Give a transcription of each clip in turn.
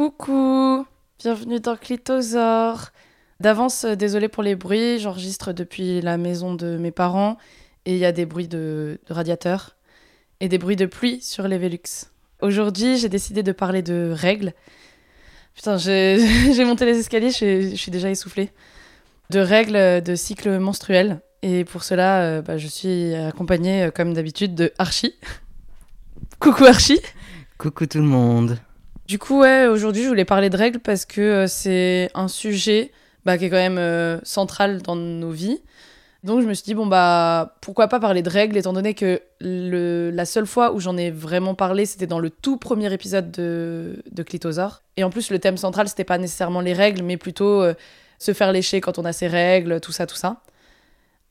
Coucou, bienvenue dans Clitosaure. D'avance, euh, désolé pour les bruits, j'enregistre depuis la maison de mes parents et il y a des bruits de, radiateurs et des bruits de pluie sur les Velux. Aujourd'hui, j'ai décidé de parler de règles. Putain, j'ai monté les escaliers, je, suis déjà essoufflée. De règles de cycle menstruel. Et pour cela, euh, bah, je suis accompagnée, euh, comme d'habitude, de Archie. Coucou Archie. Coucou tout le monde. Du coup, ouais, aujourd'hui, je voulais parler de règles parce que euh, c'est un sujet bah, qui est quand même euh, central dans nos vies. Donc, je me suis dit, bon, bah, pourquoi pas parler de règles, étant donné que la seule fois où j'en ai vraiment parlé, c'était dans le tout premier épisode de, de Clitosaure. Et en plus, le thème central, c'était pas nécessairement les règles, mais plutôt euh, se faire lécher quand on a ses règles, tout ça, tout ça.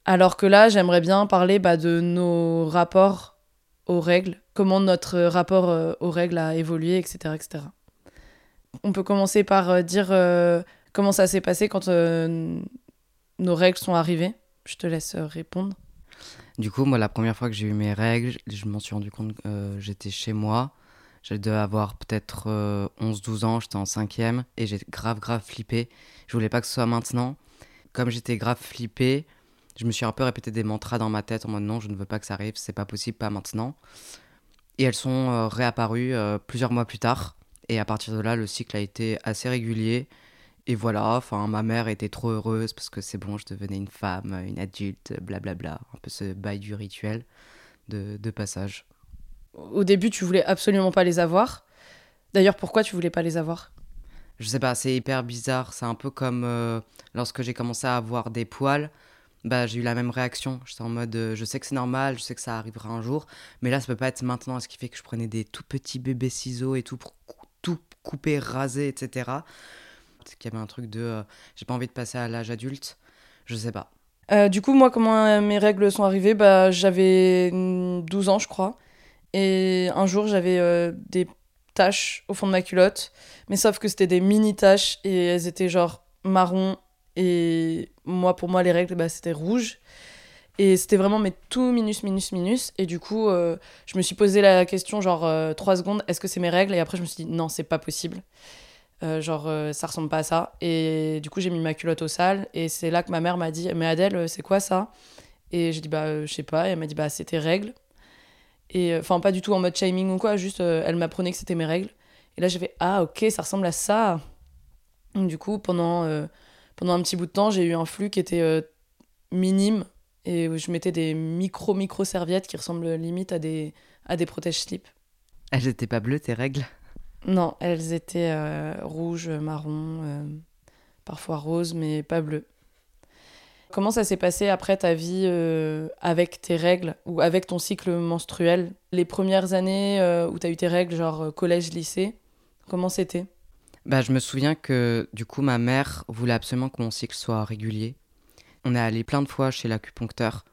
Alors que là, j'aimerais bien parler bah, de nos rapports aux règles, comment notre rapport aux règles a évolué, etc. etc. On peut commencer par euh, dire euh, comment ça s'est passé quand euh, nos règles sont arrivées. Je te laisse répondre. Du coup, moi, la première fois que j'ai eu mes règles, je m'en suis rendu compte que j'étais chez moi. J'allais avoir peut-être euh, 11-12 ans, j'étais en cinquième et j'ai grave, grave flippé. Je voulais pas que ce soit maintenant. Comme j'étais grave flippé, je me suis un peu répété des mantras dans ma tête en mode non, je ne veux pas que ça arrive, c'est pas possible, pas maintenant. Et elles sont réapparues plusieurs mois plus tard. Et à partir de là, le cycle a été assez régulier. Et voilà, enfin, ma mère était trop heureuse parce que c'est bon, je devenais une femme, une adulte, blablabla. Un peu ce bail du rituel de, de passage. Au début, tu voulais absolument pas les avoir. D'ailleurs, pourquoi tu voulais pas les avoir? Je sais pas, c'est hyper bizarre. C'est un peu comme euh, lorsque j'ai commencé à avoir des poils. Bah, j'ai eu la même réaction. J'étais en mode, euh, je sais que c'est normal, je sais que ça arrivera un jour, mais là, ça peut pas être maintenant. Ce qui fait que je prenais des tout petits bébés ciseaux et tout pour tout couper, raser, etc. Parce qu'il y avait un truc de, euh, j'ai pas envie de passer à l'âge adulte. Je sais pas. Euh, du coup, moi, comment euh, mes règles sont arrivées? Bah, J'avais mm, 12 ans, je crois. Et un jour, j'avais des taches au fond de ma culotte. Mais sauf que c'était des mini taches et elles étaient genre marron. Et moi, pour moi, les règles, bah, c'était rouge. Et c'était vraiment mais tout minus, minus, minus. Et du coup, euh, je me suis posé la question, genre, euh, 3 secondes, est-ce que c'est mes règles? Et après, je me suis dit, non, c'est pas possible. Euh, genre, euh, ça ressemble pas à ça. Et du coup, j'ai mis ma culotte au sale. Et c'est là que ma mère m'a dit, mais Adèle, c'est quoi ça? Et j'ai dit, bah, je sais pas. Et elle m'a dit, bah, c'est tes règles. Et enfin, pas du tout en mode shaming ou quoi, juste elle m'apprenait que c'était mes règles. Et là, j'ai fait, ah, ok, ça ressemble à ça. Donc, du coup, pendant, pendant un petit bout de temps, j'ai eu un flux qui était minime. Et où je mettais des micro, micro serviettes qui ressemblent limite à des, à des protège-slip. Elles étaient pas bleues, tes règles? Non, elles étaient euh, rouges, marron, euh, parfois roses, mais pas bleues. Comment ça s'est passé après ta vie euh, avec tes règles ou avec ton cycle menstruel? Les premières années où tu as eu tes règles, genre collège, lycée, comment c'était? Bah, je me souviens que du coup, ma mère voulait absolument que mon cycle soit régulier. On est allé plein de fois chez l'acupuncteur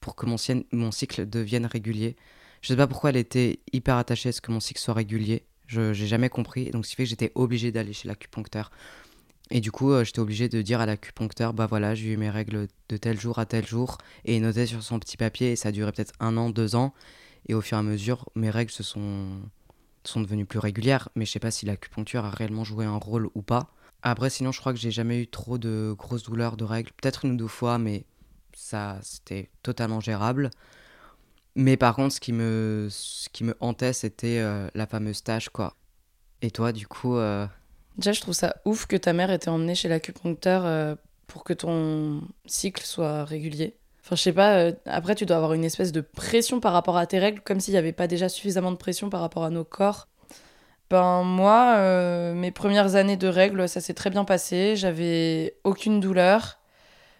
pour que mon, cycle devienne régulier. Je sais pas pourquoi elle était hyper attachée à ce que mon cycle soit régulier. Je j'ai jamais compris. Donc, ce qui fait que j'étais obligé d'aller chez l'acupuncteur. Et du coup, euh, j'étais obligé de dire à l'acupuncteur bah voilà, j'ai eu mes règles de tel jour à tel jour. Et il notait sur son petit papier. Et ça a duré peut-être un an, deux ans. Et au fur et à mesure, mes règles se sont sont devenues plus régulières, mais je sais pas si l'acupuncture a réellement joué un rôle ou pas. Après, sinon, je crois que j'ai jamais eu trop de grosses douleurs de règles. Peut-être une ou deux fois, mais ça, c'était totalement gérable. Mais par contre, ce qui me, ce qui me hantait, c'était euh, la fameuse tâche, quoi. Et toi, du coup, euh, Déjà, je trouve ça ouf que ta mère ait été emmenée chez l'acupuncteur euh, pour que ton cycle soit régulier. Enfin, je sais pas, après, tu dois avoir une espèce de pression par rapport à tes règles, comme s'il n'y avait pas déjà suffisamment de pression par rapport à nos corps. Ben, moi, euh, mes premières années de règles, ça s'est très bien passé. J'avais aucune douleur.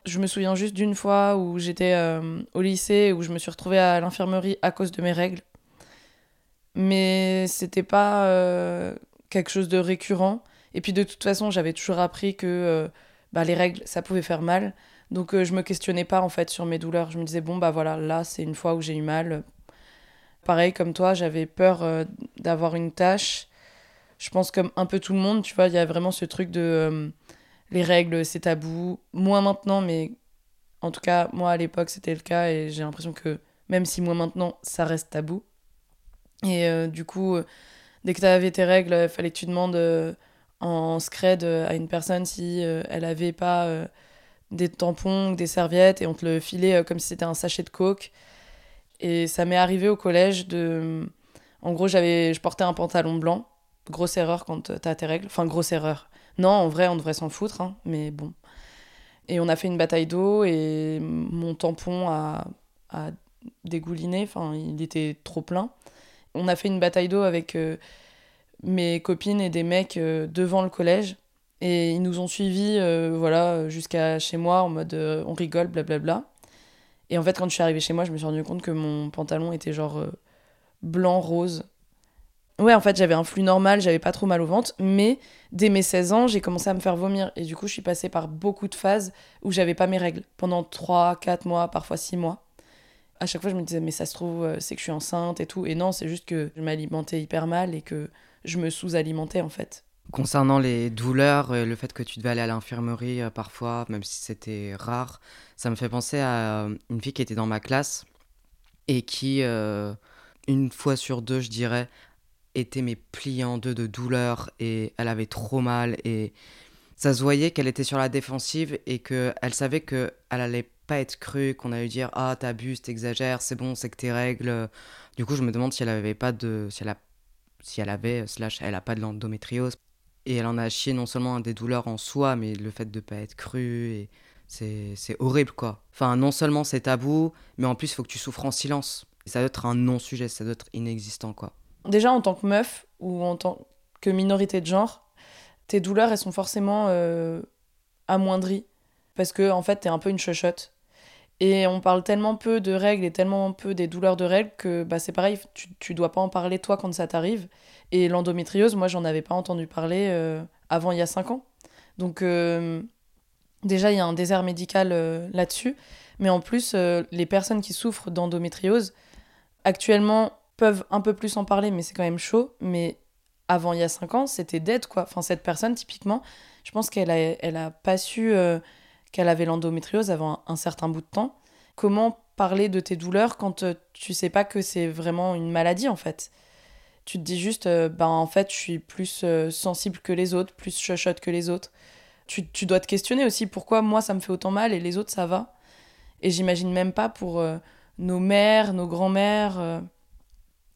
Je me souviens juste d'une fois où j'étais euh, au lycée, où je me suis retrouvée à l'infirmerie à cause de mes règles. Mais c'était pas euh, quelque chose de récurrent. Et puis de toute façon, j'avais toujours appris que bah, les règles, ça pouvait faire mal. Donc je me questionnais pas en fait sur mes douleurs. Je me disais, bon, bah voilà, là, c'est une fois où j'ai eu mal. Pareil comme toi, j'avais peur d'avoir une tâche. Je pense comme un peu tout le monde, tu vois, il y a vraiment ce truc de euh, les règles, c'est tabou. Moins maintenant, mais en tout cas, moi à l'époque, c'était le cas et j'ai l'impression que même si moi maintenant, ça reste tabou. Et euh, du coup, euh, dès que tu avais tes règles, il fallait que tu demandes en scred à une personne si elle avait pas des tampons ou des serviettes et on te le filait comme si c'était un sachet de coke. Et ça m'est arrivé au collège de. En gros, j'avais, je portais un pantalon blanc. Grosse erreur quand t'as tes règles. Enfin, grosse erreur. Non, en vrai, on devrait s'en foutre, hein, mais bon. Et on a fait une bataille d'eau et mon tampon a, dégouliné. Enfin, il était trop plein. On a fait une bataille d'eau avec euh, mes copines et des mecs euh, devant le collège. Et ils nous ont suivis euh, voilà, jusqu'à chez moi en mode on rigole, blablabla. Et en fait, quand je suis arrivée chez moi, je me suis rendu compte que mon pantalon était genre blanc-rose. Ouais, en fait, j'avais un flux normal, j'avais pas trop mal au ventre, mais dès mes 16 ans, j'ai commencé à me faire vomir. Et du coup, je suis passée par beaucoup de phases où j'avais pas mes règles. Pendant 3, 4 mois, parfois 6 mois. À chaque fois, je me disais, mais ça se trouve, euh, c'est que je suis enceinte et tout. Et non, c'est juste que je m'alimentais hyper mal et que je me sous-alimentais en fait. Concernant les douleurs, le fait que tu devais aller à l'infirmerie euh, parfois, même si c'était rare, ça me fait penser à euh, une fille qui était dans ma classe et qui, une fois sur deux, je dirais, était mes pliés en deux de douleur et elle avait trop mal et ça se voyait qu'elle était sur la défensive et qu'elle savait qu'elle allait pas être crue, qu'on allait dire ah t'abuses, t'exagères, c'est bon, c'est que tes règles. Du coup, je me demande si elle avait pas de, si elle si elle avait slash elle a pas de l'endométriose et elle en a chié non seulement des douleurs en soi, mais le fait de pas être crue, et c'est, horrible quoi. Enfin, non seulement c'est tabou, mais en plus il faut que tu souffres en silence. ça doit être un non-sujet, ça doit être inexistant quoi. Déjà en tant que meuf, ou en tant que minorité de genre, tes douleurs elles sont forcément euh, amoindries. Parce que en fait t'es un peu une chochotte. Et on parle tellement peu de règles et tellement peu des douleurs de règles que bah, c'est pareil, tu, tu dois pas en parler toi quand ça t'arrive. Et l'endométriose, moi, j'en avais pas entendu parler euh, avant il y a 5 ans. Donc, euh, déjà, il y a un désert médical là-dessus. Mais en plus, les personnes qui souffrent d'endométriose, actuellement, peuvent un peu plus en parler, mais c'est quand même chaud. Mais avant il y a 5 ans, c'était dead, quoi. Enfin, cette personne, typiquement, je pense qu'elle a, elle a pas su qu'elle avait l'endométriose avant un, certain bout de temps. Comment parler de tes douleurs quand tu sais pas que c'est vraiment une maladie, en fait? Tu te dis juste, euh, ben en fait, je suis plus euh, sensible que les autres, plus chuchote que les autres. Tu, tu, dois te questionner aussi pourquoi moi ça me fait autant mal et les autres ça va? Et j'imagine même pas pour euh, nos mères, nos grands-mères,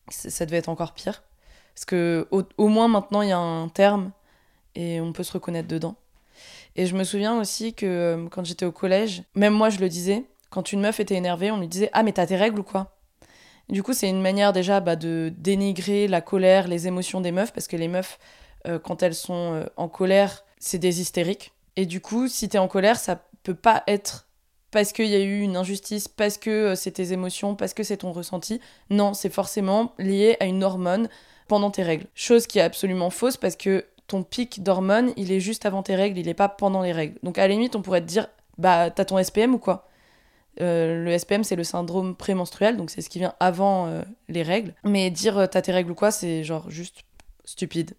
ça devait être encore pire. Parce que au, moins maintenant il y a un terme et on peut se reconnaître dedans. Et je me souviens aussi que quand j'étais au collège, même moi je le disais, quand une meuf était énervée, on lui disait Ah, mais t'as tes règles ou quoi? Du coup, c'est une manière déjà bah, de dénigrer la colère, les émotions des meufs, parce que les meufs, euh, quand elles sont euh, en colère, c'est des hystériques. Et du coup, si t'es en colère, ça peut pas être parce qu'il y a eu une injustice, parce que euh, c'est tes émotions, parce que c'est ton ressenti. Non, c'est forcément lié à une hormone pendant tes règles. Chose qui est absolument fausse parce que ton pic d'hormones, il est juste avant tes règles, il est pas pendant les règles. Donc à la limite, on pourrait te dire, bah t'as ton SPM ou quoi? Euh, le SPM, c'est le syndrome prémenstruel, donc c'est ce qui vient avant euh, les règles. Mais dire t'as tes règles ou quoi, c'est genre juste stupide.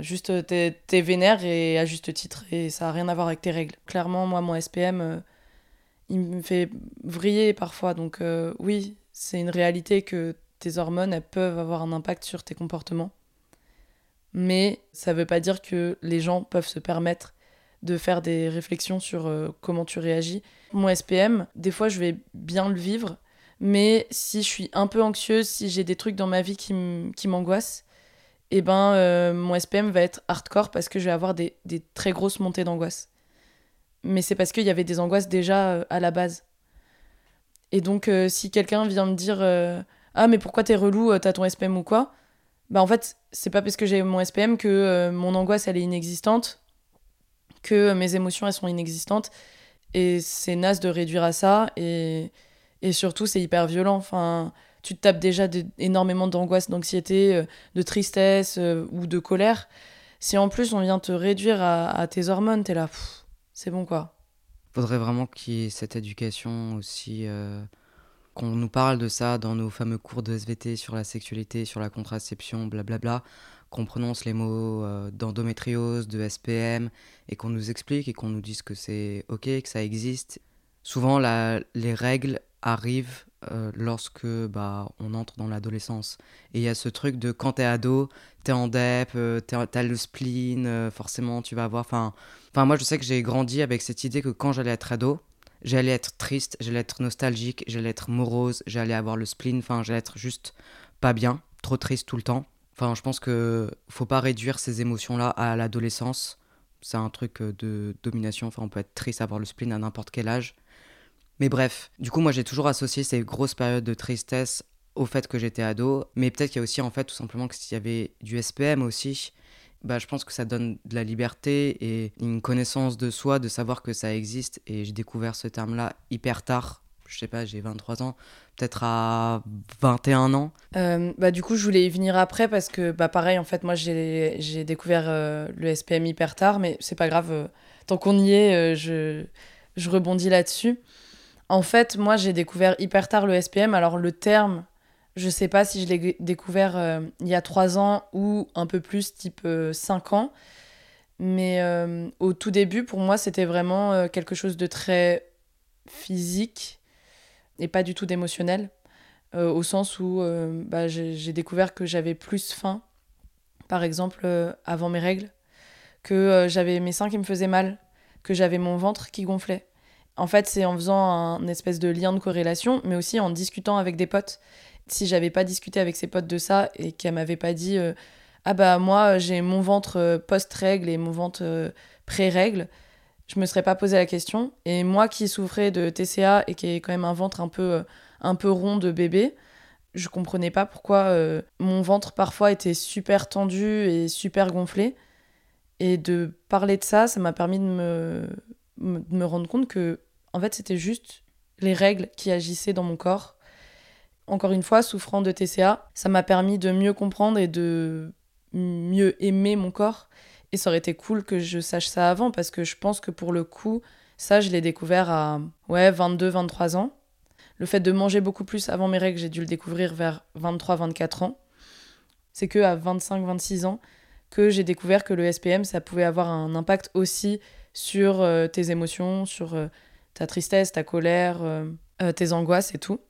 juste t'es, vénère et à juste titre, et ça a rien à voir avec tes règles. Clairement, moi, mon SPM, il me fait vriller parfois, donc oui, c'est une réalité que tes hormones, elles peuvent avoir un impact sur tes comportements. Mais ça veut pas dire que les gens peuvent se permettre de faire des réflexions sur euh, comment tu réagis. Mon SPM, des fois, je vais bien le vivre, mais si je suis un peu anxieuse, si j'ai des trucs dans ma vie qui m'angoissent, eh ben, euh, mon SPM va être hardcore parce que je vais avoir des, très grosses montées d'angoisse. Mais c'est parce qu'il y avait des angoisses déjà euh, à la base. Et donc, si quelqu'un vient me dire Ah, mais pourquoi t'es relou, t'as ton SPM ou quoi? Bah, en fait, c'est pas parce que j'ai mon SPM que mon angoisse, elle est inexistante que mes émotions, elles sont inexistantes. Et c'est naze de réduire à ça. Et, et surtout, c'est hyper violent. Enfin, tu te tapes déjà énormément d'angoisse, d'anxiété, euh, de tristesse euh, ou de colère. Si en plus on vient te réduire à, tes hormones, t'es là, c'est bon quoi. Faudrait vraiment qu'il y ait cette éducation aussi, euh, qu'on nous parle de ça dans nos fameux cours de SVT sur la sexualité, sur la contraception, blablabla qu'on prononce les mots euh, d'endométriose, de SPM, et qu'on nous explique et qu'on nous dise que c'est ok, que ça existe. Souvent, la, les règles, arrive euh, lorsque bah, on entre dans l'adolescence. Et il y a ce truc de quand t'es ado, t'es en dep, euh, t'as le spleen, euh, forcément tu vas avoir. Enfin, moi je sais que j'ai grandi avec cette idée que quand j'allais être ado, j'allais être triste, j'allais être nostalgique, j'allais être morose, j'allais avoir le spleen, enfin j'allais être juste pas bien, trop triste tout le temps. Enfin, je pense que faut pas réduire ces émotions-là à l'adolescence. C'est un truc de domination. Enfin, on peut être triste, avoir le spleen à n'importe quel âge. Mais bref, du coup, moi j'ai toujours associé ces grosses périodes de tristesse au fait que j'étais ado. Mais peut-être qu'il y a aussi, en fait, tout simplement que s'il y avait du SPM aussi, bah, je pense que ça donne de la liberté et une connaissance de soi, de savoir que ça existe. Et j'ai découvert ce terme-là hyper tard. Je sais pas, j'ai 23 ans, peut-être à 21 ans. Euh, bah, du coup, je voulais y venir après parce que, bah, pareil, en fait, moi j'ai découvert euh, le SPM hyper tard, mais c'est pas grave. Euh, tant qu'on y est, je, je rebondis là-dessus. En fait, moi, j'ai découvert hyper tard le SPM. Alors, le terme, je sais pas si je l'ai découvert euh, il y a trois ans ou un peu plus, type euh, cinq ans. Mais euh, au tout début, pour moi, c'était vraiment quelque chose de très physique et pas du tout d'émotionnel. au sens où bah, j'ai découvert que j'avais plus faim, par exemple, avant mes règles, que j'avais mes seins qui me faisaient mal, que j'avais mon ventre qui gonflait en fait, c'est en faisant un espèce de lien de corrélation, mais aussi en discutant avec des potes. Si j'avais pas discuté avec ces potes de ça et qu'elles m'avaient pas dit euh, ah bah moi j'ai mon ventre euh, post-règle et mon ventre euh, pré-règle, je me serais pas posé la question. Et moi qui souffrais de TCA et qui ai quand même un ventre un peu un peu rond de bébé, je comprenais pas pourquoi mon ventre parfois était super tendu et super gonflé. Et de parler de ça, ça m'a permis de me, de me rendre compte que en fait, c'était juste les règles qui agissaient dans mon corps. Encore une fois, souffrant de TCA, ça m'a permis de mieux comprendre et de mieux aimer mon corps. Et ça aurait été cool que je sache ça avant parce que je pense que pour le coup, ça, je l'ai découvert à ouais, 22, 23 ans. Le fait de manger beaucoup plus avant mes règles, j'ai dû le découvrir vers 23, 24 ans. C'est que à 25, 26 ans que j'ai découvert que le SPM, ça pouvait avoir un impact aussi sur euh, tes émotions, sur euh, ta tristesse, ta colère, euh, euh, tes angoisses et tout.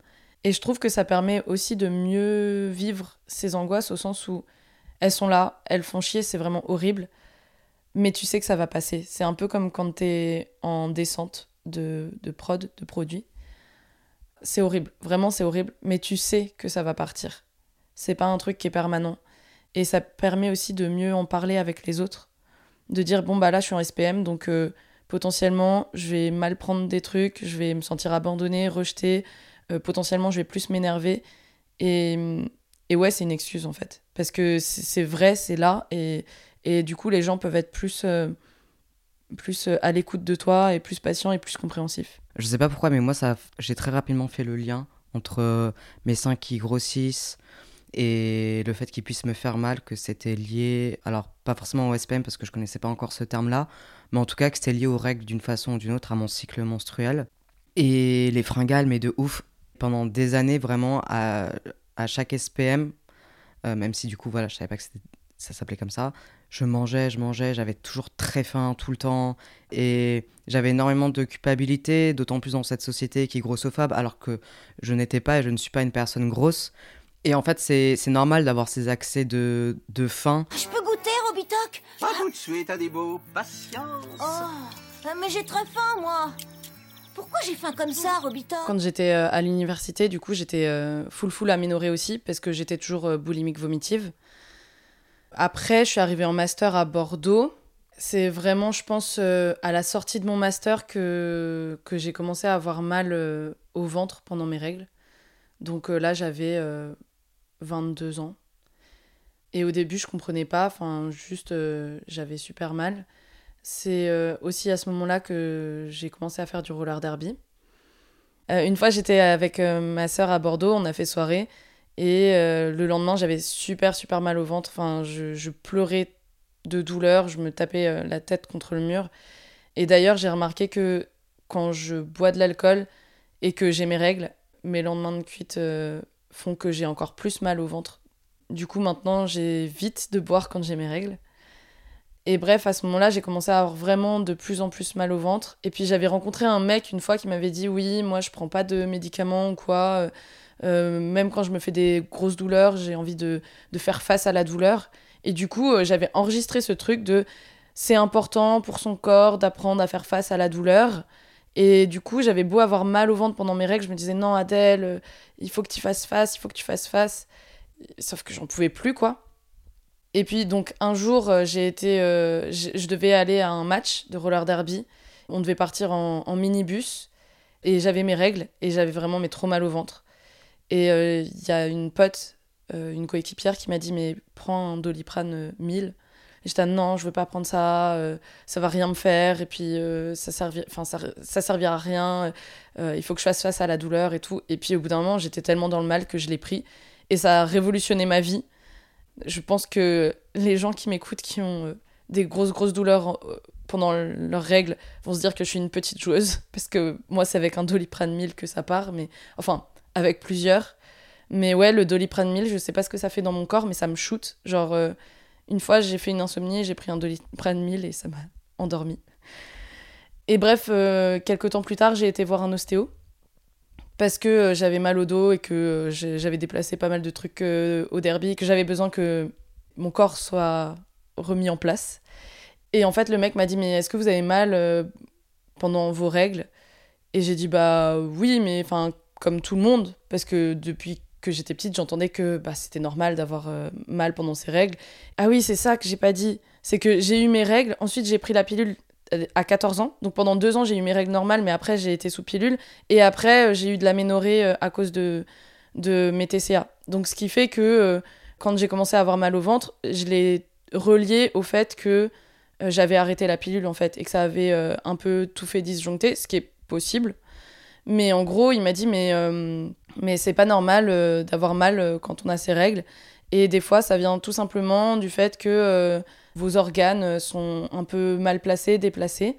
Et je trouve que ça permet aussi de mieux vivre ces angoisses au sens où elles sont là, elles font chier, c'est vraiment horrible, mais tu sais que ça va passer. C'est un peu comme quand t'es en descente de, de prod, de produit. C'est horrible, vraiment c'est horrible, mais tu sais que ça va partir. C'est pas un truc qui est permanent. Et ça permet aussi de mieux en parler avec les autres. De dire, bon, bah là, je suis en SPM, donc euh, potentiellement, je vais mal prendre des trucs, je vais me sentir abandonnée, rejetée, euh, potentiellement, je vais plus m'énerver. Et, ouais, c'est une excuse en fait. Parce que c'est vrai, c'est là, et, du coup, les gens peuvent être plus, euh, plus euh, à l'écoute de toi, et plus patients, et plus compréhensifs. Je sais pas pourquoi, mais moi, j'ai très rapidement fait le lien entre mes seins qui grossissent, et le fait qu'ils puissent me faire mal, que c'était lié, alors pas forcément au SPM parce que je connaissais pas encore ce terme-là, mais en tout cas que c'était lié aux règles d'une façon ou d'une autre à mon cycle menstruel. Et les fringales, mais de ouf, pendant des années vraiment à, à chaque SPM, euh, même si du coup voilà, je savais pas que ça s'appelait comme ça, je mangeais, je mangeais, j'avais toujours très faim tout le temps et j'avais énormément de culpabilité, d'autant plus dans cette société qui est grossophobe, alors que je n'étais pas et je ne suis pas une personne grosse. Et en fait, c'est normal d'avoir ces accès de, de faim. Je peux Pas tout de suite, beau patience. Oh, mais j'ai très faim, moi. Pourquoi j'ai faim comme ça, Robitoc Quand j'étais euh, à l'université, du coup, j'étais euh, full full aménorée aussi, parce que j'étais toujours euh, boulimique vomitive. Après, je suis arrivée en master à Bordeaux. C'est vraiment, je pense, à la sortie de mon master que, que j'ai commencé à avoir mal au ventre pendant mes règles. Donc là, j'avais 22 ans. Et au début, je comprenais pas, enfin, juste, euh, j'avais super mal. C'est euh, aussi à ce moment-là que j'ai commencé à faire du roller derby. Euh, une fois, j'étais avec ma sœur à Bordeaux, on a fait soirée, et le lendemain, j'avais super, super mal au ventre. Enfin, je, je pleurais de douleur, je me tapais la tête contre le mur. Et d'ailleurs, j'ai remarqué que quand je bois de l'alcool et que j'ai mes règles, mes lendemains de cuite font que j'ai encore plus mal au ventre. Du coup, maintenant, j'ai vite de boire quand j'ai mes règles. Et bref, à ce moment-là, j'ai commencé à avoir vraiment de plus en plus mal au ventre. Et puis j'avais rencontré un mec une fois qui m'avait dit oui, moi je prends pas de médicaments ou quoi. Euh, même quand je me fais des grosses douleurs, j'ai envie de, de, faire face à la douleur. Et du coup, euh, j'avais enregistré ce truc de c'est important pour son corps d'apprendre à faire face à la douleur. Et du coup, j'avais beau avoir mal au ventre pendant mes règles, je me disais non, Adèle, euh, il faut que tu fasses face, il faut que tu fasses face. Sauf que j'en pouvais plus, quoi. Et puis, donc, un jour, euh, j'ai été. Euh, je devais aller à un match de roller derby. On devait partir en, en minibus. Et j'avais mes règles. Et j'avais vraiment mais trop mal au ventre. Et il y a une pote, une coéquipière, qui m'a dit Mais prends un doliprane 1000. Et j'étais non, je veux pas prendre ça, euh, ça va rien me faire, et puis euh, ça, servi... enfin, ça, ça servira à rien, euh, il faut que je fasse face à la douleur et tout. Et puis au bout d'un moment, j'étais tellement dans le mal que je l'ai pris, et ça a révolutionné ma vie. Je pense que les gens qui m'écoutent, qui ont des grosses, grosses douleurs pendant leurs règles, vont se dire que je suis une petite joueuse, parce que moi, c'est avec un doliprane 1000 que ça part, mais enfin, avec plusieurs. Mais ouais, le doliprane 1000, je sais pas ce que ça fait dans mon corps, mais ça me shoot. Genre, une fois, j'ai fait une insomnie, j'ai pris un doliprane 1000 et ça m'a endormi. Et bref, euh, quelques temps plus tard, j'ai été voir un ostéo parce que euh, j'avais mal au dos et que euh, j'avais déplacé pas mal de trucs au derby, que j'avais besoin que mon corps soit remis en place. Et en fait, le mec m'a dit Mais est-ce que vous avez mal pendant vos règles? Et j'ai dit Bah oui, mais enfin, comme tout le monde, parce que depuis que j'étais petite, j'entendais que bah, c'était normal d'avoir euh, mal pendant ces règles. Ah oui, c'est ça que j'ai pas dit. C'est que j'ai eu mes règles, ensuite j'ai pris la pilule euh, à 14 ans. Donc pendant deux ans, j'ai eu mes règles normales, mais après j'ai été sous pilule. Et après, euh, j'ai eu de l'aménorrhée à cause de, de mes TCA. Donc ce qui fait que quand j'ai commencé à avoir mal au ventre, je l'ai relié au fait que j'avais arrêté la pilule en fait et que ça avait un peu tout fait disjoncter, ce qui est possible. Mais en gros, il m'a dit mais mais c'est pas normal euh, d'avoir mal euh, quand on a ses règles. Et des fois, ça vient tout simplement du fait que euh, vos organes sont un peu mal placés, déplacés.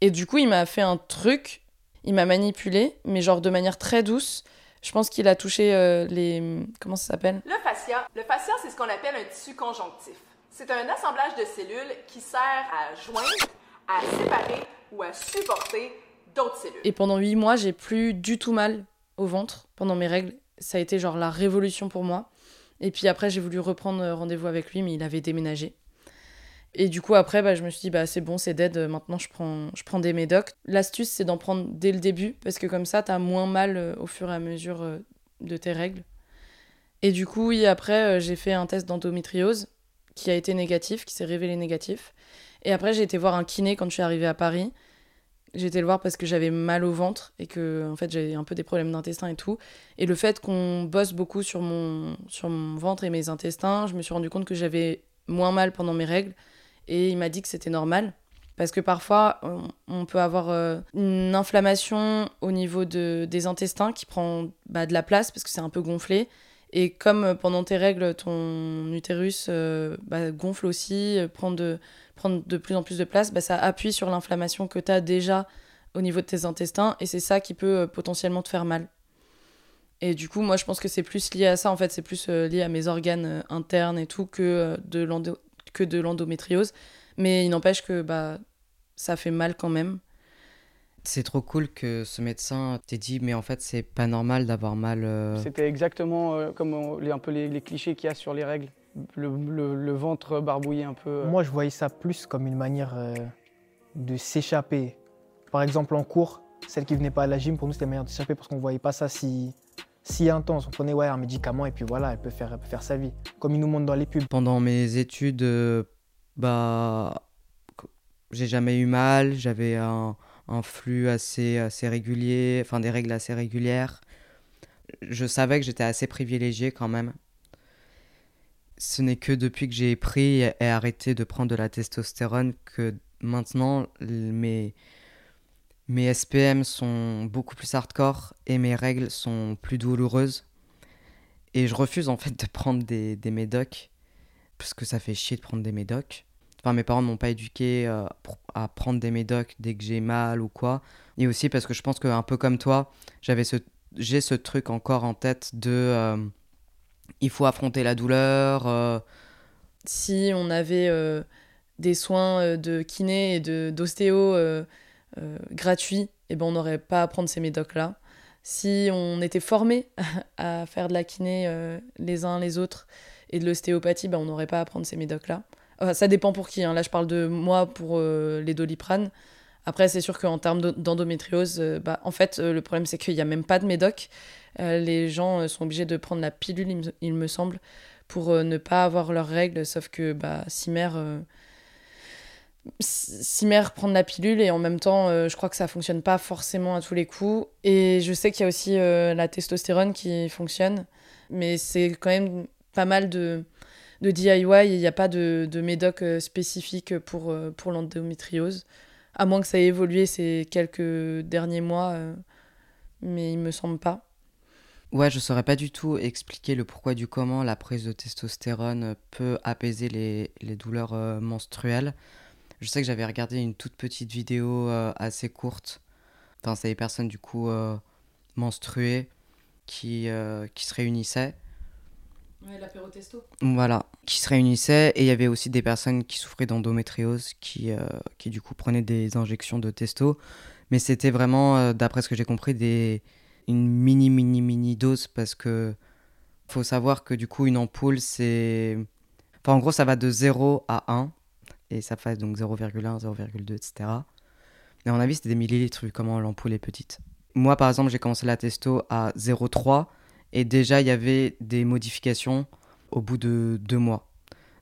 Et du coup, il m'a fait un truc, il m'a manipulé, mais genre de manière très douce. Je pense qu'il a touché les. Comment ça s'appelle? Le fascia. Le fascia, c'est ce qu'on appelle un tissu conjonctif. C'est un assemblage de cellules qui sert à joindre, à séparer ou à supporter d'autres cellules. Et pendant huit mois, j'ai plus du tout mal au ventre pendant mes règles. Ça a été genre la révolution pour moi. Et puis après, j'ai voulu reprendre euh, rendez-vous avec lui, mais il avait déménagé. Et du coup, après, bah, je me suis dit, bah, c'est bon, c'est dead, maintenant je prends, je prends des médocs. L'astuce, c'est d'en prendre dès le début, parce que comme ça, t'as moins mal euh, au fur et à mesure euh, de tes règles. Et du coup, oui, après, j'ai fait un test d'endométriose qui a été négatif, qui s'est révélé négatif. Et après, j'ai été voir un kiné quand je suis arrivée à Paris. J'ai été le voir parce que j'avais mal au ventre et que en fait j'avais un peu des problèmes d'intestin et tout. Et le fait qu'on bosse beaucoup sur mon, sur mon ventre et mes intestins, je me suis rendu compte que j'avais moins mal pendant mes règles. Et il m'a dit que c'était normal. Parce que parfois, on, peut avoir euh, une inflammation au niveau de, des intestins qui prend bah, de la place parce que c'est un peu gonflé. Et comme euh, pendant tes règles, ton utérus euh, bah, gonfle aussi, prend de, prendre de plus en plus de place, bah, ça appuie sur l'inflammation que tu as déjà au niveau de tes intestins et c'est ça qui peut potentiellement te faire mal. Et du coup, moi, je pense que c'est plus lié à ça, en fait, c'est plus lié à mes organes internes et tout que de que de l'endométriose. Mais il n'empêche que bah, ça fait mal quand même. C'est trop cool que ce médecin t'ait dit, mais en fait, c'est pas normal d'avoir mal. C'était exactement comme un peu les, les clichés qu'il y a sur les règles le, ventre barbouillé un peu. Euh. Moi, je voyais ça plus comme une manière euh, de s'échapper. Par exemple, en cours, celle qui venait pas à la gym, pour nous, c'était une manière de s'échapper parce qu'on voyait pas ça si, si intense. On prenait ouais, un médicament et puis voilà, elle peut faire, faire sa vie. Comme ils nous montrent dans les pubs. Pendant mes études, euh, bah, j'ai jamais eu mal. J'avais un, un, flux assez, assez régulier, enfin des règles assez régulières. Je savais que j'étais assez privilégié quand même ce n'est que depuis que j'ai pris et arrêté de prendre de la testostérone que maintenant mes, mes SPM sont beaucoup plus hardcore et mes règles sont plus douloureuses. Et je refuse en fait de prendre des, des médocs parce que ça fait chier de prendre des médocs. Enfin, mes parents ne m'ont pas éduqué euh, à prendre des médocs dès que j'ai mal ou quoi. Et aussi parce que je pense qu'un peu comme toi, j'avais ce, j'ai ce truc encore en tête de. Euh, il faut affronter la douleur. Euh. Si on avait des soins de kiné et de d'ostéo gratuits, et ben on n'aurait pas à prendre ces médocs-là. Si on était formé à faire de la kiné euh, les uns les autres et de l'ostéopathie, ben on n'aurait pas à prendre ces médocs-là. Ça dépend pour qui. hein. Là, je parle de moi pour euh, les doliprane. Après, c'est sûr qu'en termes d'o- d'endométriose, euh, bah, en fait, euh, le problème, c'est qu'il n'y a même pas de médoc. Euh, les gens euh, sont obligés de prendre la pilule, il me, semble, pour euh, ne pas avoir leurs règles. Sauf que bah, Cimer, euh, C- Cimer prend de la pilule et en même temps, euh, je crois que ça fonctionne pas forcément à tous les coups. Et je sais qu'il y a aussi euh, la testostérone qui fonctionne, mais c'est quand même pas mal de, de DIY. Il n'y a pas de, de médoc euh, spécifique pour, pour l'endométriose. À moins que ça ait évolué ces quelques derniers mois, mais il me semble pas. Ouais, je saurais pas du tout expliquer le pourquoi du comment la prise de testostérone peut apaiser les, les douleurs menstruelles. Je sais que j'avais regardé une toute petite vidéo euh, assez courte. Enfin, c'est des personnes du coup euh, menstruées qui, euh, qui se réunissaient. Ouais, l'apérotesto. Voilà, qui se réunissaient et il y avait aussi des personnes qui souffraient d'endométriose qui, qui du coup prenaient des injections de testo. Mais c'était vraiment, d'après ce que j'ai compris, des, une mini, mini, mini dose parce que faut savoir que du coup, une ampoule, c'est. Enfin, en gros, ça va de 0 à 1 et ça fait donc 0,1, 0,2, etc. Et à mon avis, c'était des millilitres vu comment l'ampoule est petite. Moi, par exemple, j'ai commencé la testo à 0,3 et déjà, il y avait des modifications au bout de deux mois.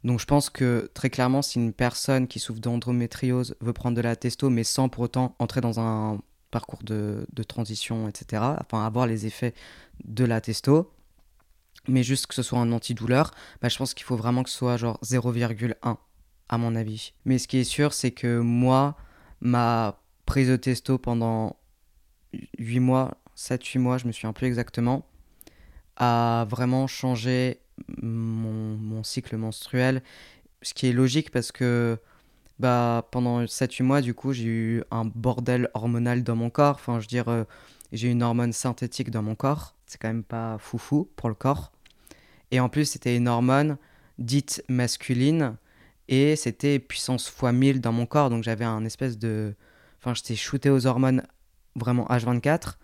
Donc je pense que très clairement, si une personne qui souffre d'endométriose veut prendre de la testo, mais sans pour autant entrer dans un parcours de, de transition, etc., enfin avoir les effets de la testo, mais juste que ce soit un antidouleur, bah, je pense qu'il faut vraiment que ce soit genre 0,1 à mon avis. Mais ce qui est sûr, c'est que moi, ma prise de testo pendant 8 mois, 7-8 mois, je me souviens plus exactement, a vraiment changé mon, cycle menstruel. Ce qui est logique parce que bah, pendant 7-8 mois, du coup, j'ai eu un bordel hormonal dans mon corps. Enfin, je veux dire, euh, j'ai une hormone synthétique dans mon corps. C'est quand même pas foufou pour le corps. Et en plus, c'était une hormone dite masculine et c'était puissance fois 1000 dans mon corps. Donc j'avais un espèce de. Enfin, j'étais shooté aux hormones vraiment H24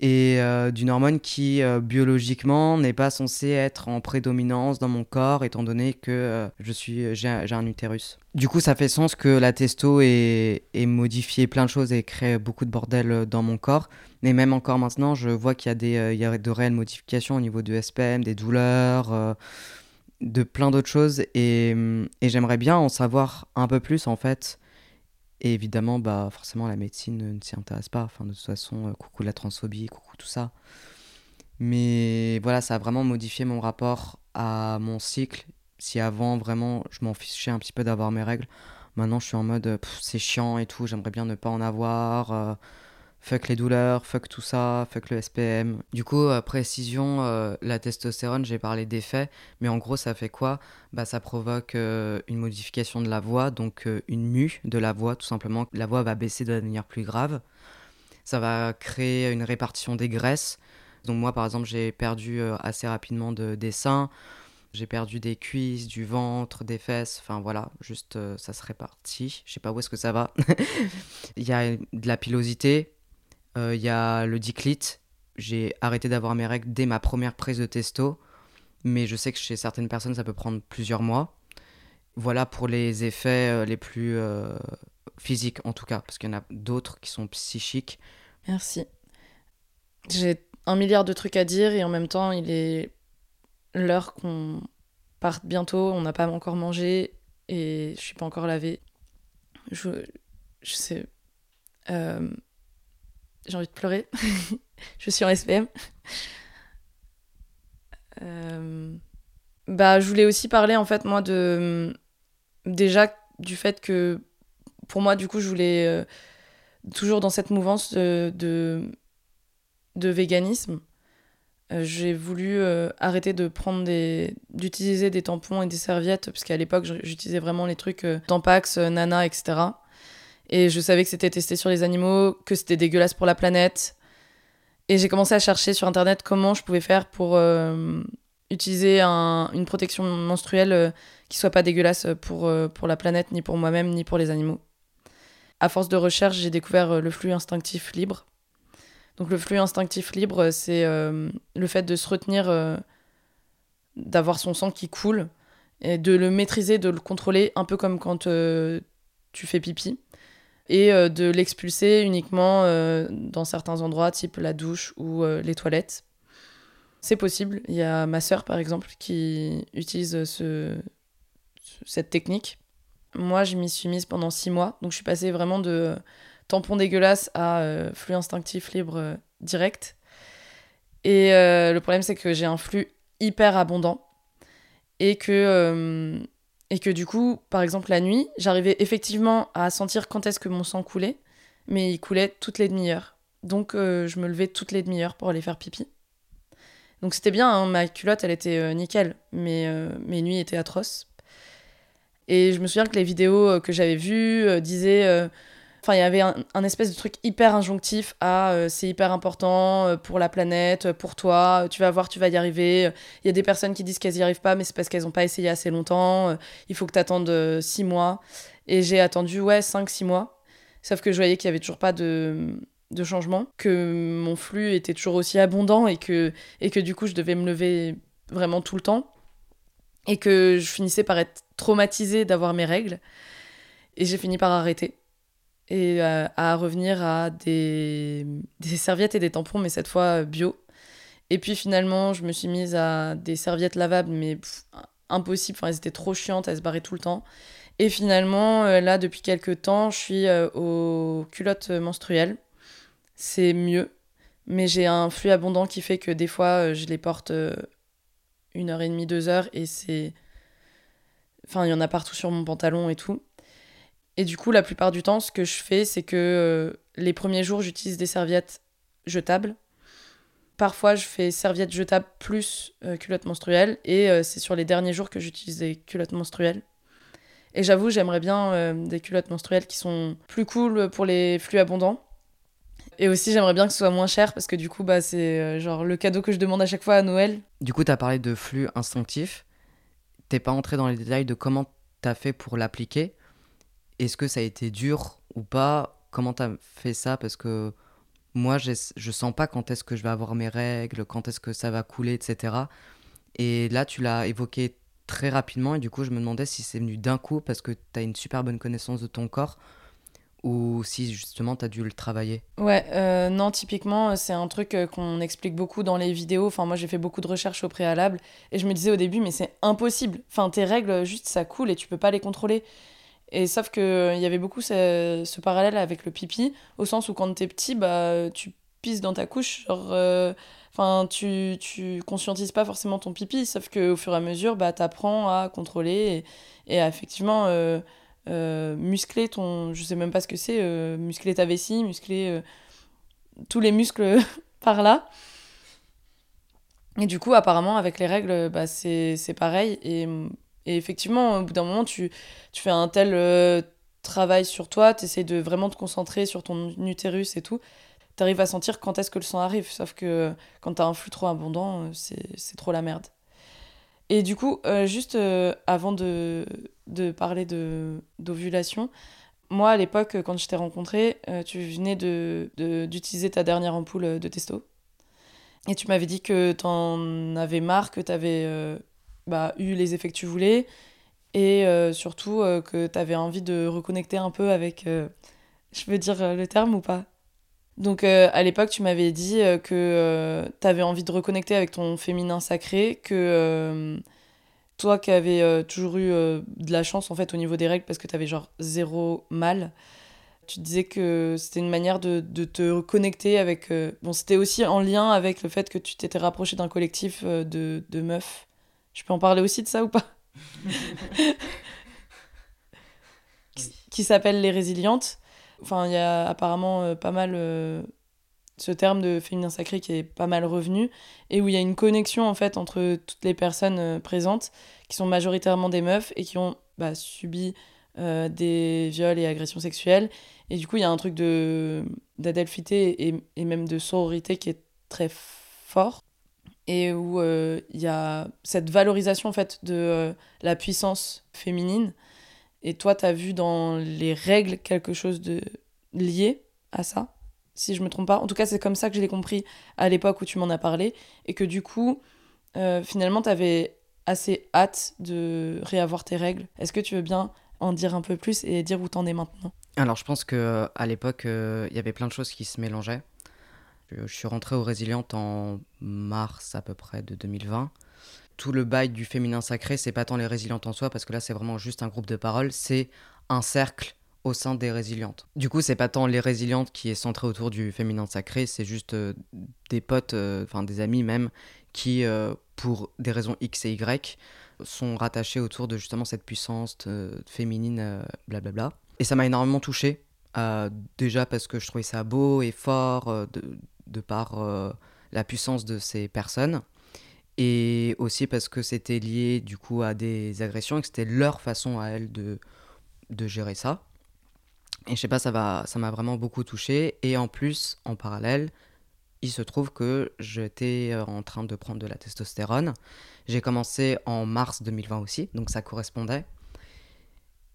et euh, d'une hormone qui euh, biologiquement n'est pas censée être en prédominance dans mon corps étant donné que euh, je suis j'ai un utérus. Du coup, ça fait sens que la testo ait, ait modifié plein de choses et créé beaucoup de bordel dans mon corps. Et même encore maintenant, je vois qu'il y a des il y a de réelles modifications au niveau du SPM, des douleurs, de plein d'autres choses et, j'aimerais bien en savoir un peu plus en fait. Et évidemment, bah, forcément, la médecine ne s'y intéresse pas. Enfin, de toute façon, euh, coucou la transphobie, coucou tout ça. Mais voilà, ça a vraiment modifié mon rapport à mon cycle. Si avant, vraiment, je m'en fichais un petit peu d'avoir mes règles, maintenant, je suis en mode, c'est chiant et tout, j'aimerais bien ne pas en avoir. euh, fuck les douleurs, fuck tout ça, fuck le SPM. Du coup, euh, précision, euh, la testostérone, j'ai parlé d'effets, mais en gros, ça fait quoi? Bah, Ça provoque euh, une modification de la voix, donc une mue de la voix, tout simplement. La voix va baisser de manière plus grave. Ça va créer une répartition des graisses. Donc moi, par exemple, j'ai perdu assez rapidement de, des seins. J'ai perdu des cuisses, du ventre, des fesses. Enfin voilà, juste ça se répartit. Je sais pas où est-ce que ça va. Il y a de la pilosité. Euh, Il y a le diclite. J'ai arrêté d'avoir mes règles dès ma première prise de testo. Mais je sais que chez certaines personnes, ça peut prendre plusieurs mois. Voilà pour les effets euh, les plus euh, physiques en tout cas. Parce qu'il y en a d'autres qui sont psychiques. Merci. J'ai un milliard de trucs à dire et en même temps, il est l'heure qu'on parte bientôt. On n'a pas encore mangé et je suis pas encore lavée. Je, je sais. Euh, J'ai envie de pleurer. je suis en SPM. Euh, Bah, je voulais aussi parler en fait moi de déjà du fait que pour moi du coup je voulais euh, toujours dans cette mouvance de, de, véganisme, euh, j'ai voulu arrêter de prendre des d'utiliser des tampons et des serviettes parce qu'à l'époque j'utilisais vraiment les trucs Tampax, Nana, etc. Et je savais que c'était testé sur les animaux, que c'était dégueulasse pour la planète. Et j'ai commencé à chercher sur internet comment je pouvais faire pour euh, utiliser un- une protection menstruelle euh, qui soit pas dégueulasse pour, euh, pour la planète, ni pour moi-même, ni pour les animaux. À force de recherche, j'ai découvert euh, le flux instinctif libre. Donc le flux instinctif libre, c'est le fait de se retenir, d'avoir son sang qui coule, et de le maîtriser, de le contrôler, un peu comme quand tu fais pipi, et euh, de l'expulser uniquement euh, dans certains endroits, type la douche ou euh, les toilettes. C'est possible. Il y a ma sœur, par exemple, qui utilise ce, cette technique. Moi, je m'y suis mise pendant six mois. Donc, je suis passée vraiment de tampon dégueulasse à flux instinctif libre direct. Et le problème, c'est que j'ai un flux hyper abondant. Et que, et que du coup, par exemple, la nuit, j'arrivais effectivement à sentir quand est-ce que mon sang coulait. Mais il coulait toutes les demi-heures. Donc, euh, je me levais toutes les demi-heures pour aller faire pipi. Donc, c'était bien, hein, ma culotte, elle était euh, nickel. Mais euh, mes nuits étaient atroces. Et je me souviens que les vidéos que j'avais vues disaient. Enfin, il y avait un, espèce de truc hyper injonctif à euh, c'est hyper important euh, pour la planète, euh, pour toi, tu vas voir, tu vas y arriver. Il y a des personnes qui disent qu'elles y arrivent pas, mais c'est parce qu'elles n'ont pas essayé assez longtemps. Il faut que tu attendes 6 mois. Et j'ai attendu, ouais, 5-6 mois. Sauf que je voyais qu'il y avait toujours pas de, de changement, que mon flux était toujours aussi abondant et que, et que du coup, je devais me lever vraiment tout le temps. Et que je finissais par être traumatisée d'avoir mes règles. Et j'ai fini par arrêter et euh, à revenir à des, serviettes et des tampons, mais cette fois euh, bio. Et puis finalement, je me suis mise à des serviettes lavables, mais impossible, enfin, elles étaient trop chiantes, elles se barraient tout le temps. Et finalement, euh, là, depuis quelques temps, je suis aux culottes menstruelles. C'est mieux, mais j'ai un flux abondant qui fait que des fois, je les porte une heure et demie, deux heures, et c'est... Enfin, il y en a partout sur mon pantalon et tout. Et du coup, la plupart du temps, ce que je fais, c'est que euh, les premiers jours, j'utilise des serviettes jetables. Parfois, je fais serviettes jetables plus euh, culottes menstruelles. Et euh, c'est sur les derniers jours que j'utilise des culottes menstruelles. Et j'avoue, j'aimerais bien des culottes menstruelles qui sont plus cool pour les flux abondants. Et aussi, j'aimerais bien que ce soit moins cher parce que du coup, bah, c'est genre le cadeau que je demande à chaque fois à Noël. Du coup, tu as parlé de flux instinctif. T'es pas entré dans les détails de comment t'as fait pour l'appliquer. Est-ce que ça a été dur ou pas? Comment t'as fait ça? Parce que moi, j'ai- je sens pas quand est-ce que je vais avoir mes règles, quand est-ce que ça va couler, etc. Et là, tu l'as évoqué très rapidement et du coup, je me demandais si c'est venu d'un coup parce que t'as une super bonne connaissance de ton corps ou si justement t'as dû le travailler. Ouais, euh, non, typiquement, c'est un truc euh, qu'on explique beaucoup dans les vidéos. Enfin, moi, j'ai fait beaucoup de recherches au préalable et je me disais au début, mais c'est impossible. Enfin, tes règles, juste ça coule et tu peux pas les contrôler. Et sauf que euh, y avait beaucoup ce, parallèle avec le pipi, au sens où quand t'es petit, bah, tu pisses dans ta couche, genre, euh, tu, tu conscientises pas forcément ton pipi, sauf que au fur et à mesure, bah, t'apprends à contrôler et, à effectivement euh, muscler ton, je sais même pas ce que c'est, muscler ta vessie, muscler tous les muscles par là. Et du coup, apparemment, avec les règles, bah, c'est c'est pareil. Et, et effectivement, au bout d'un moment, tu, tu fais un tel euh, travail sur toi, tu essaies de vraiment te concentrer sur ton utérus et tout. Tu arrives à sentir quand est-ce que le sang arrive. Sauf que quand tu as un flux trop abondant, euh, c'est trop la merde. Et du coup, euh, juste avant de, de parler d'ovulation, moi, à l'époque, quand je t'ai rencontré, tu venais de, de- d'utiliser ta dernière ampoule de testo. Et tu m'avais dit que t'en avais marre, que t'avais euh, bah, eu les effets que tu voulais, et euh, surtout euh, que t'avais envie de reconnecter un peu avec... euh, je veux dire le terme ou pas Donc à l'époque, tu m'avais dit que euh, t'avais envie de reconnecter avec ton féminin sacré, que toi qui avais toujours eu de la chance en fait au niveau des règles parce que t'avais genre zéro mal, tu disais que c'était une manière de, de te connecter avec... Bon, c'était aussi en lien avec le fait que tu t'étais rapproché d'un collectif de, de meufs. Je peux en parler aussi de ça ou pas? Qui- Qui s'appelle Les Résilientes. Enfin, il y a apparemment euh, pas mal euh, ce terme de féminin sacré qui est pas mal revenu et où il y a une connexion en fait entre toutes les personnes euh, présentes qui sont majoritairement des meufs et qui ont bah, subi des viols et agressions sexuelles. Et du coup, il y a un truc de d'adelphité et, et même de sororité qui est très fort. Et où euh, il y a cette valorisation en fait de euh, la puissance féminine. Et toi, tu as vu dans les règles quelque chose de lié à ça, si je me trompe pas? En tout cas, c'est comme ça que je l'ai compris à l'époque où tu m'en as parlé. Et que du coup, euh, finalement, tu avais assez hâte de réavoir tes règles. Est-ce que tu veux bien en dire un peu plus et dire où t'en es maintenant? Alors, je pense que à l'époque, il y avait plein de choses qui se mélangeaient. Je, suis rentré au Résiliente en mars à peu près de 2020. Tout le bail du féminin sacré, c'est pas tant les résilientes en soi, parce que là, c'est vraiment juste un groupe de paroles, c'est un cercle au sein des résilientes. Du coup, c'est pas tant les résilientes qui est centré autour du féminin sacré, c'est juste euh, des potes, euh, enfin des amis même, qui, euh, pour des raisons X et Y, sont rattachés autour de justement cette puissance féminine, blablabla. Et ça m'a énormément touché, déjà parce que je trouvais ça beau et fort de par euh, la puissance de ces personnes, et aussi parce que c'était lié du coup à des agressions et que c'était leur façon à elles de, de gérer ça. Et je sais pas, ça va, ça m'a vraiment beaucoup touché. Et en plus, en parallèle, il se trouve que j'étais euh, en train de prendre de la testostérone. J'ai commencé en mars 2020 aussi, donc ça correspondait.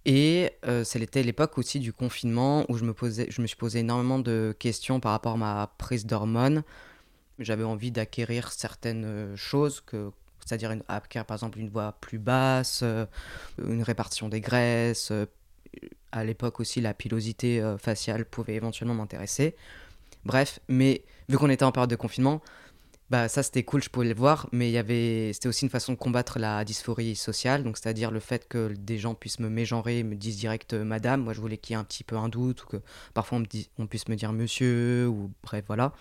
Et euh, c'était l'époque aussi du confinement où je me, posais, je me suis posé énormément de questions par rapport à ma prise d'hormones. J'avais envie d'acquérir certaines euh, choses, c'est-à-dire acquérir par exemple une voix plus basse, euh, une répartition des graisses. euh, à l'époque aussi, la pilosité euh, faciale pouvait éventuellement m'intéresser. Bref, mais vu qu'on était en période de confinement, bah ça c'était cool, je pouvais le voir, mais il c'était aussi une façon de combattre la dysphorie sociale, donc c'est-à-dire le fait que des gens puissent me mégenrer, me disent direct euh, madame, moi je voulais qu'il y ait un petit peu un doute, ou que parfois on, me dit, on puisse me dire monsieur, ou bref voilà.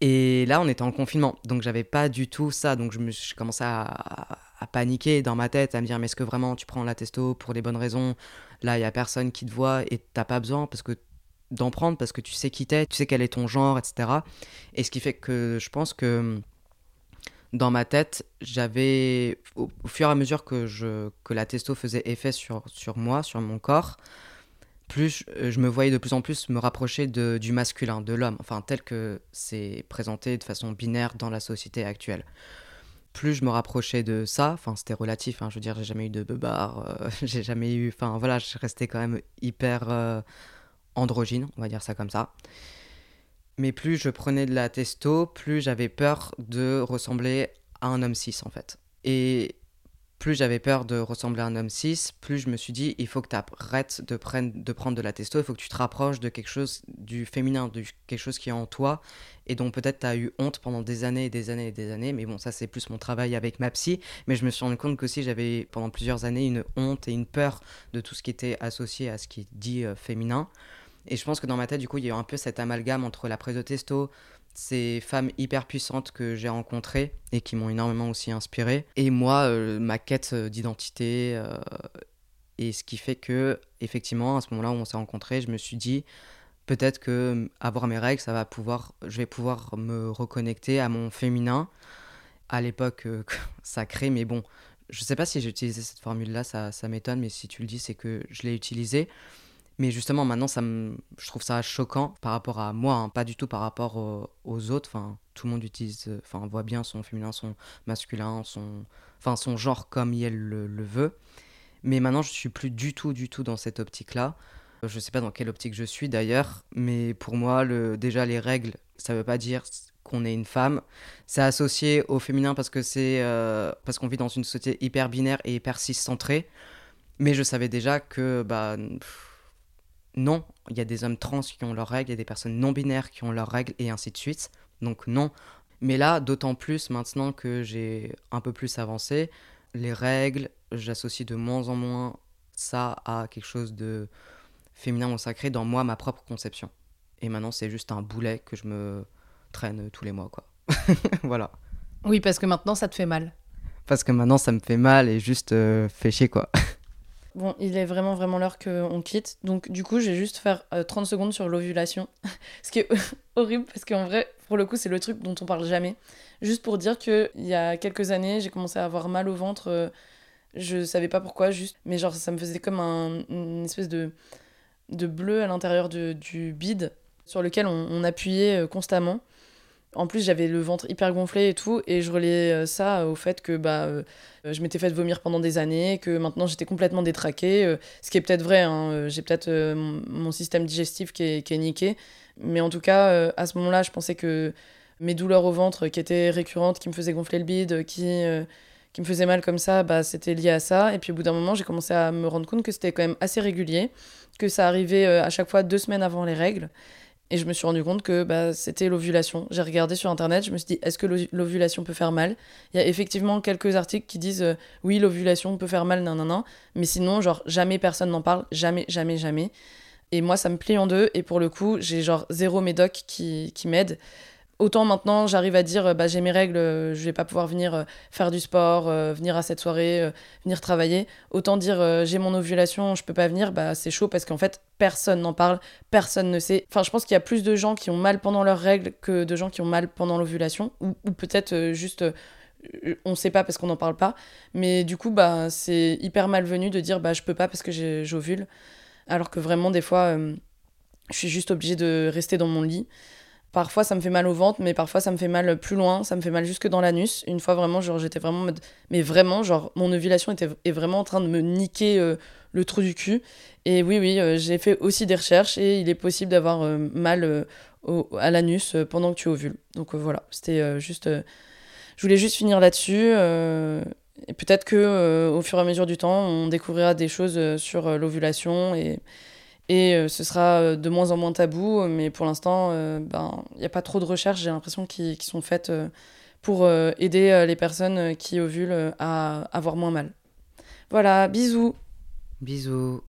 Et là on était en confinement, donc j'avais pas du tout ça, donc je, me, à paniquer dans ma tête, à me dire mais est-ce que vraiment tu prends la testo pour les bonnes raisons? Là il y a personne qui te voit et t'as pas besoin parce que d'en prendre parce que tu sais qui t'es, tu sais quel est ton genre, etc. Et ce qui fait que je pense que dans ma tête, j'avais, au, fur et à mesure que, je, que la testo faisait effet sur, sur moi, sur mon corps, plus je, je me voyais de plus en plus me rapprocher de, du masculin, de l'homme, enfin tel que c'est présenté de façon binaire dans la société actuelle. Plus je me rapprochais de ça, enfin c'était relatif, hein, je veux dire, j'ai jamais eu de beubard, euh, j'ai jamais eu, enfin voilà, je restais quand même hyper euh, androgyne, on va dire ça comme ça. Mais plus je prenais de la testo, plus j'avais peur de ressembler à un homme cis en fait. Et plus j'avais peur de ressembler à un homme cis, plus je me suis dit il faut que tu arrêtes de, de prendre de la testo, il faut que tu te rapproches de quelque chose du féminin, de quelque chose qui est en toi et dont peut-être tu as eu honte pendant des années et des années et des années. Mais bon, ça c'est plus mon travail avec ma psy. Mais je me suis rendu compte qu'aussi j'avais pendant plusieurs années une honte et une peur de tout ce qui était associé à ce qui est dit euh, féminin. Et je pense que dans ma tête, du coup, il y a eu un peu cet amalgame entre la prise de testo, ces femmes hyper puissantes que j'ai rencontrées et qui m'ont énormément aussi inspiré, et moi, euh, ma quête euh, d'identité. euh, et ce qui fait que, effectivement, à ce moment-là où on s'est rencontrés, je me suis dit, peut-être que avoir mes règles, ça va pouvoir, je vais pouvoir me reconnecter à mon féminin. À l'époque, euh, sacré, mais bon, je sais pas si j'ai utilisé cette formule-là, ça, ça m'étonne, mais si tu le dis, c'est que je l'ai utilisée. Mais justement, maintenant, ça je trouve ça choquant par rapport à moi, hein, pas du tout par rapport au- aux autres. Enfin, tout le monde utilise, euh, enfin, voit bien son féminin, son masculin, son, enfin, son genre comme il le, le veut. Mais maintenant, je suis plus du tout, du tout dans cette optique-là. Euh, Je sais pas dans quelle optique je suis d'ailleurs, mais pour moi, le... déjà, les règles, ça veut pas dire qu'on est une femme. C'est associé au féminin parce que c'est euh, parce qu'on vit dans une société hyper binaire et hyper cis-centrée. Mais je savais déjà que bah non, il y a des hommes trans qui ont leurs règles, il y a des personnes non binaires qui ont leurs règles et ainsi de suite. Donc non. Mais là, d'autant plus maintenant que j'ai un peu plus avancé, les règles, j'associe de moins en moins ça à quelque chose de féminin ou sacré dans moi, ma propre conception. Et maintenant, c'est juste un boulet que je me traîne tous les mois, quoi. voilà. Oui, parce que maintenant, ça te fait mal. Parce que maintenant, ça me fait mal et juste euh, fait chier, quoi. Bon, il est vraiment, vraiment l'heure qu'on quitte. Donc, du coup, je vais juste faire euh, 30 secondes sur l'ovulation. Ce qui est horrible, parce qu'en vrai, pour le coup, c'est le truc dont on parle jamais. Juste pour dire que il y a quelques années, j'ai commencé à avoir mal au ventre. euh, je savais pas pourquoi, juste. Mais genre, ça me faisait comme un- une espèce de, de bleu à l'intérieur du bide, sur lequel on, on appuyait euh, constamment. En plus, j'avais le ventre hyper gonflé et tout, et je relayais euh, ça au fait que bah, euh, je m'étais fait vomir pendant des années, que maintenant j'étais complètement détraquée, euh, ce qui est peut-être vrai, hein, j'ai peut-être mon système digestif qui est, qui est niqué, mais en tout cas, à ce moment-là, je pensais que mes douleurs au ventre qui étaient récurrentes, qui me faisaient gonfler le bide, qui, qui me faisaient mal comme ça, bah, c'était lié à ça. Et puis au bout d'un moment, j'ai commencé à me rendre compte que c'était quand même assez régulier, que ça arrivait à chaque fois deux semaines avant les règles. Et je me suis rendu compte que bah, c'était l'ovulation. J'ai regardé sur internet, je me suis dit, est-ce que l'ovulation peut faire mal? Il y a effectivement quelques articles qui disent, euh, oui, l'ovulation peut faire mal, non, non, non. Mais sinon, genre, jamais personne n'en parle, jamais, jamais, jamais. Et moi, ça me plie en deux. Et pour le coup, j'ai genre zéro médoc qui, qui m'aide. Autant maintenant, j'arrive à dire, bah, j'ai mes règles, euh, je vais pas pouvoir venir euh, faire du sport, euh, venir à cette soirée, venir travailler. Autant dire, j'ai mon ovulation, je peux pas venir, bah, c'est chaud parce qu'en fait, personne n'en parle, personne ne sait. Enfin, je pense qu'il y a plus de gens qui ont mal pendant leurs règles que de gens qui ont mal pendant l'ovulation, ou, peut-être juste on sait pas parce qu'on n'en parle pas. Mais du coup, bah, c'est hyper malvenu de dire bah, je peux pas parce que j'ovule. Alors que vraiment, des fois, je suis juste obligée de rester dans mon lit. Parfois, ça me fait mal au ventre, mais parfois, ça me fait mal plus loin. Ça me fait mal jusque dans l'anus. Une fois, vraiment, genre, j'étais vraiment. Mais vraiment, genre, mon ovulation était est vraiment en train de me niquer euh, le trou du cul. Et oui, oui, euh, j'ai fait aussi des recherches et il est possible d'avoir euh, mal à l'anus pendant que tu ovules. Donc voilà, c'était juste. je voulais juste finir là-dessus. et peut-être que au fur et à mesure du temps, on découvrira des choses sur l'ovulation et et euh, ce sera euh, de moins en moins tabou, mais pour l'instant, euh, ben, il n'y a pas trop de recherches, j'ai l'impression, qui, qui, sont faites pour aider les personnes qui ovulent à avoir moins mal. Voilà, bisous. Bisous.